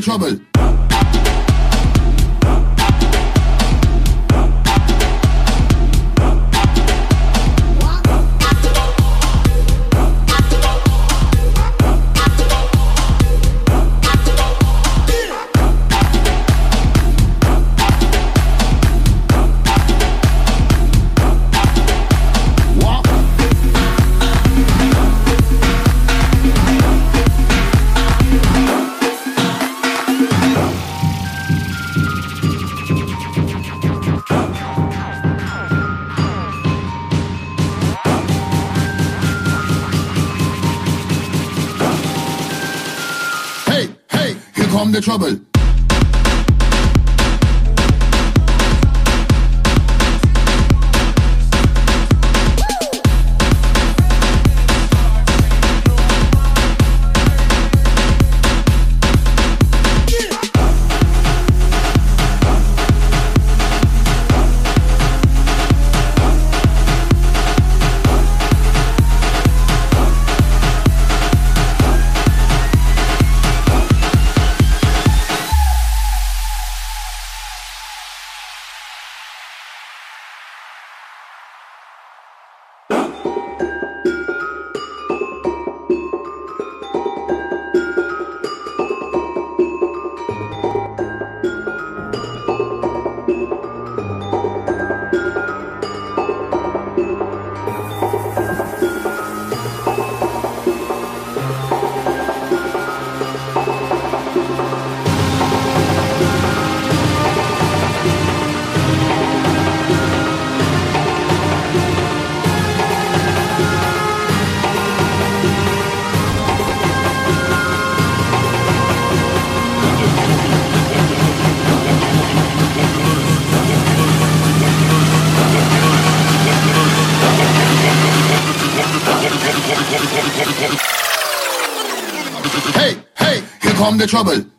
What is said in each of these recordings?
trouble. Trouble. The trouble.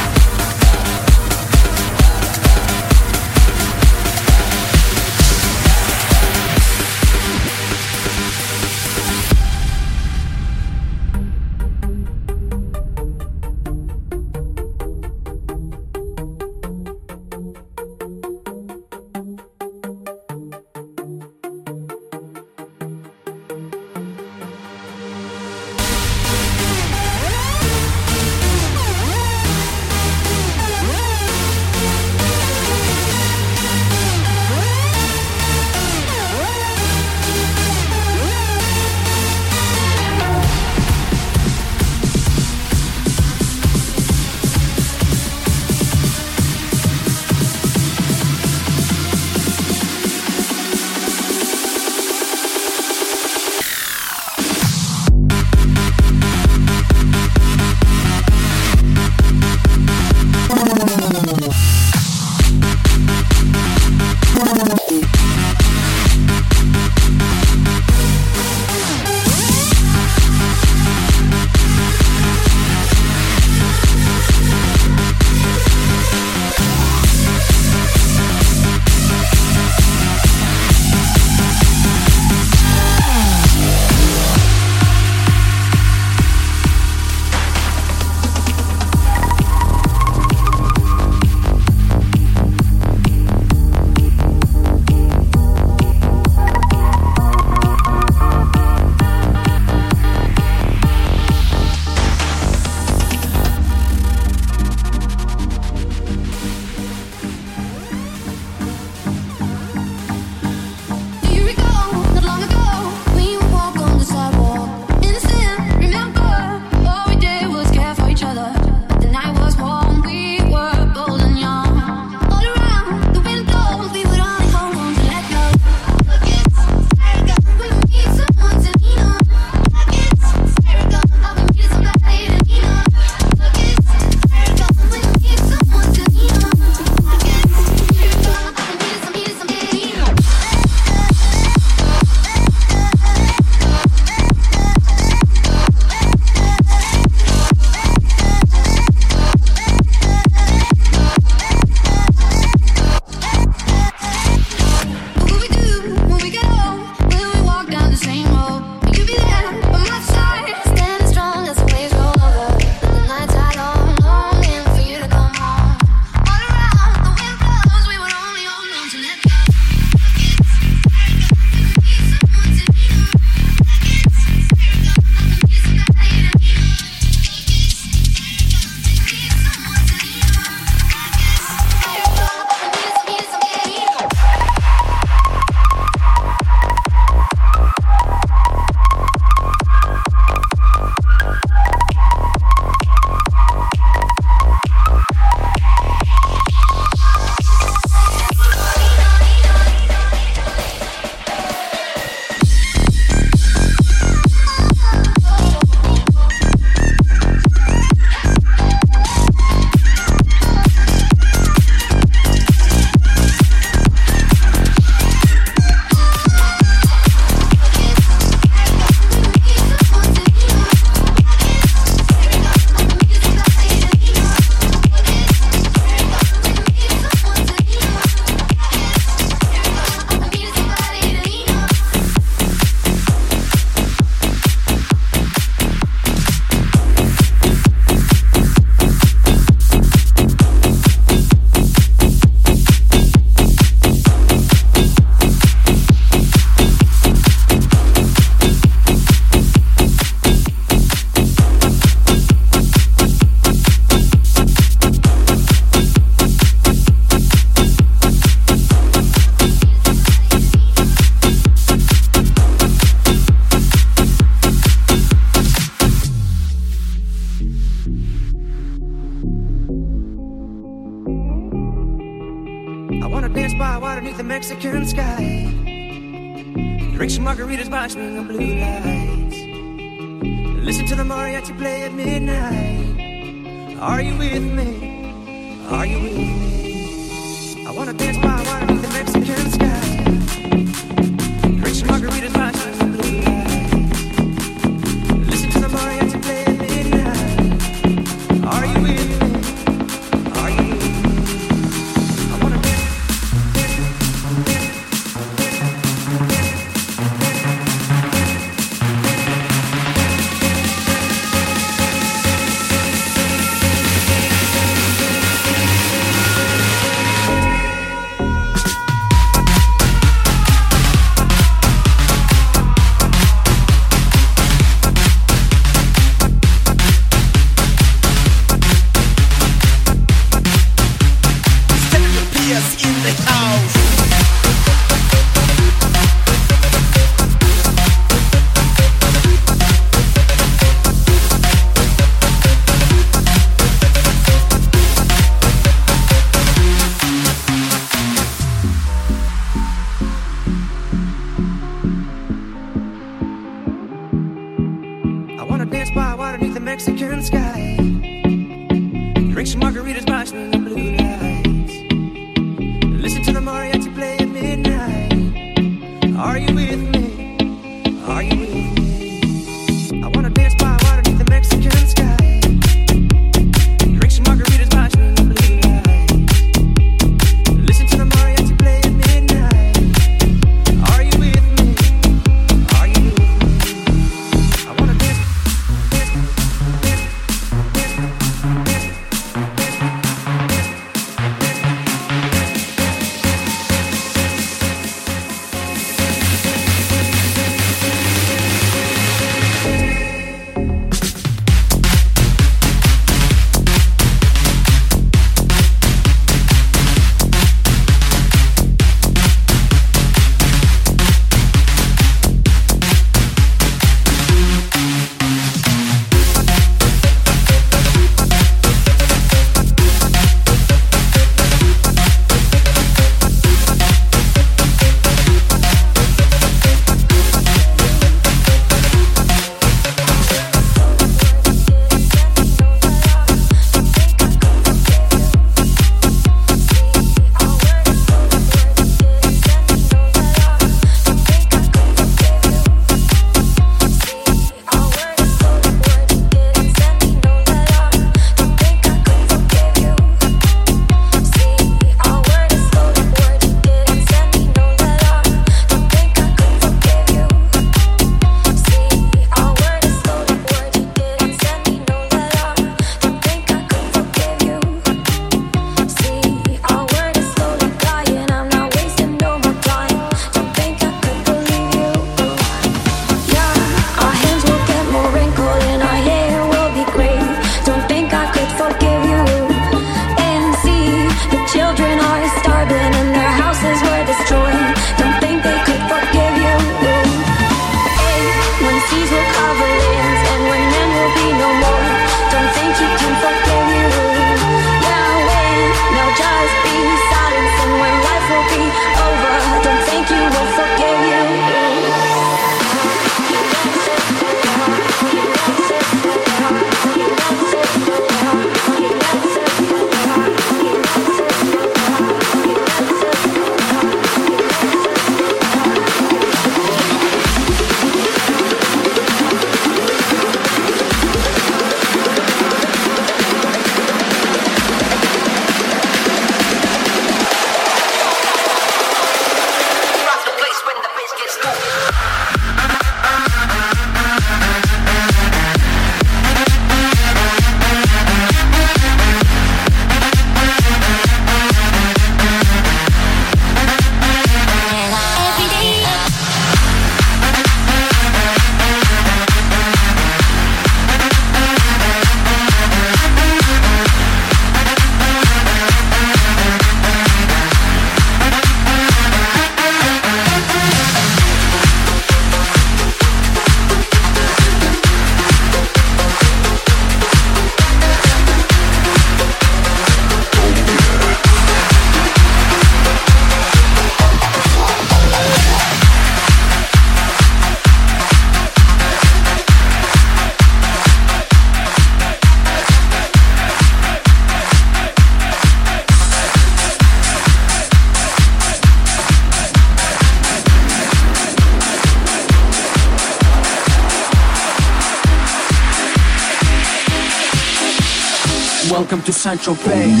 Central Bay.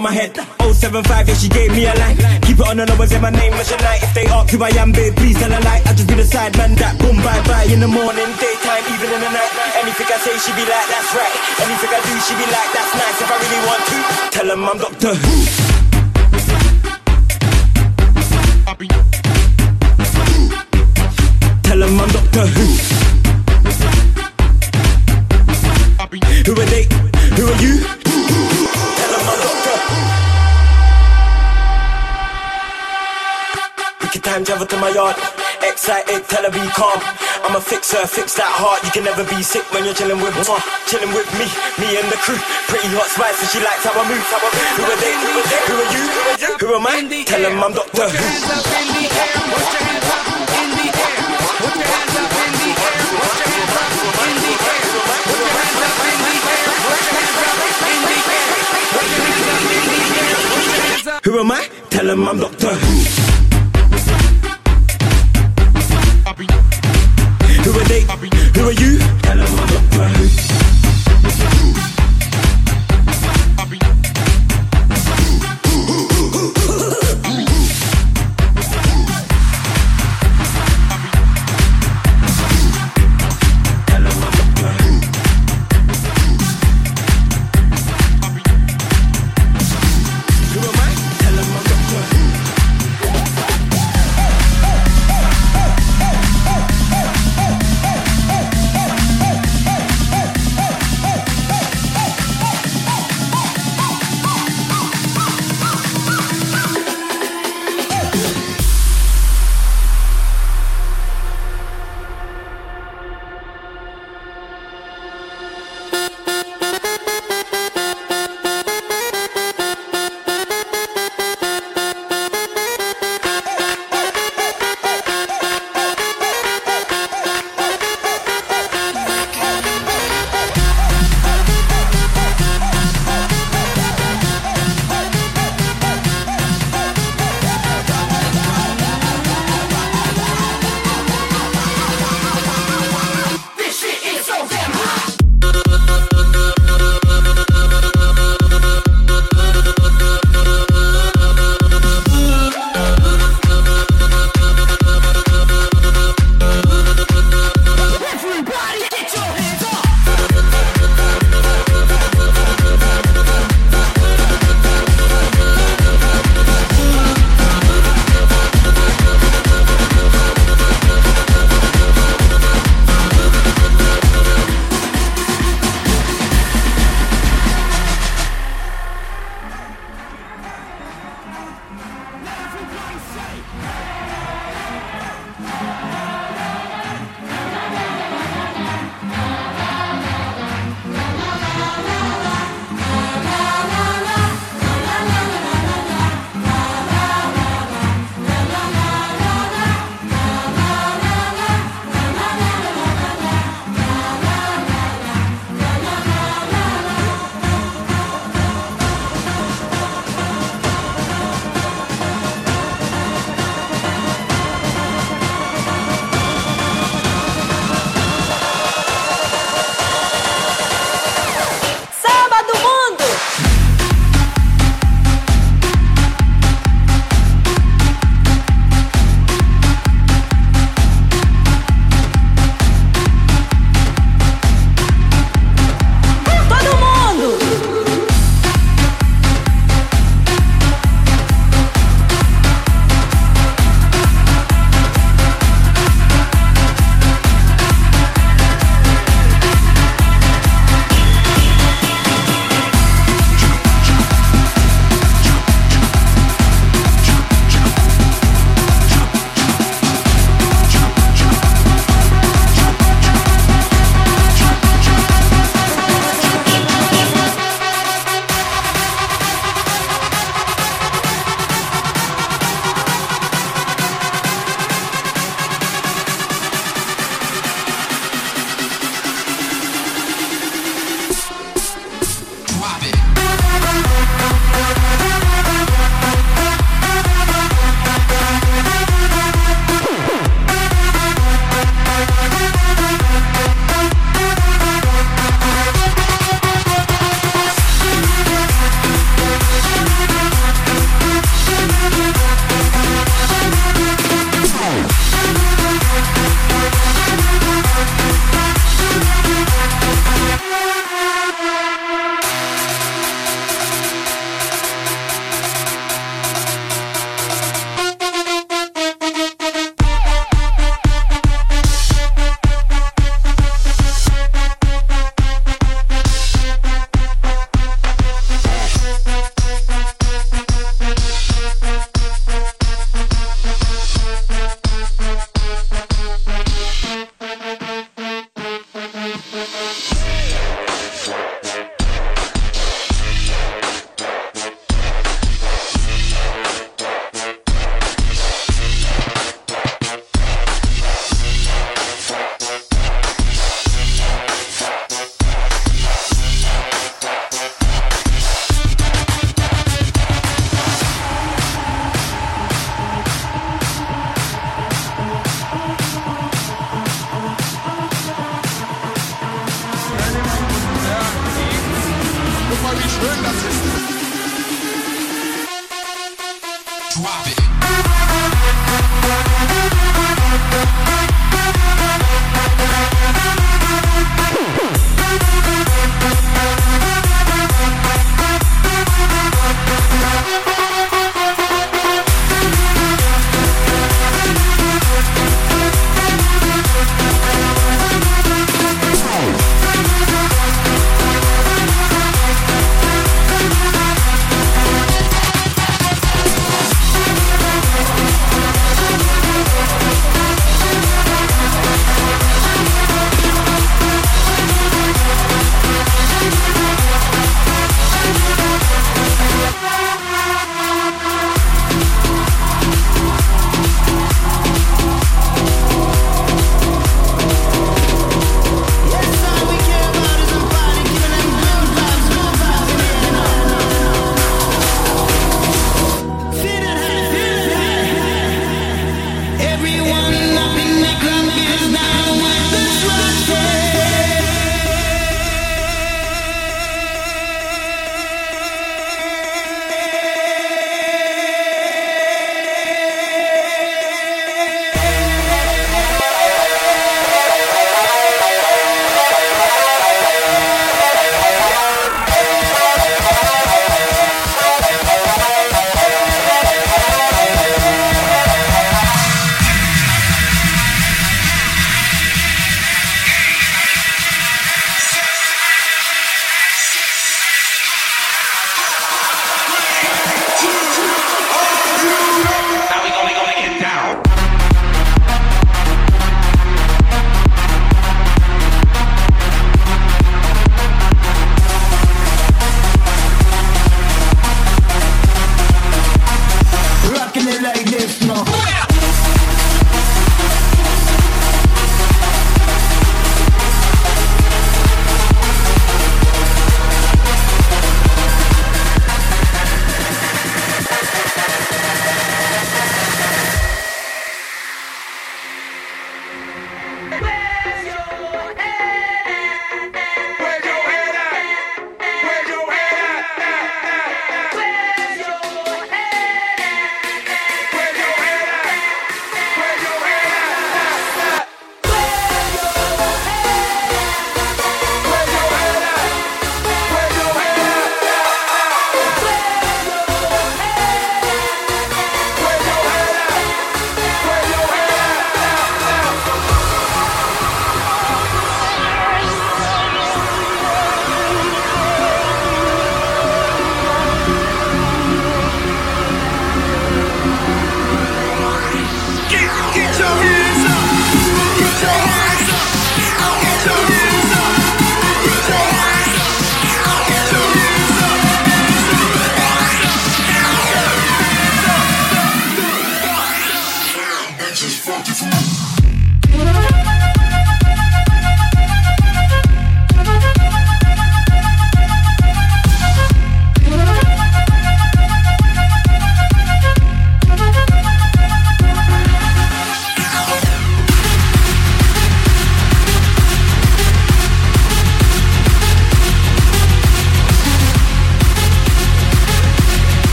my head. Who am I? Tell him I'm Doctor Who. Who are they? Who are you? Tell him I'm Doctor Who.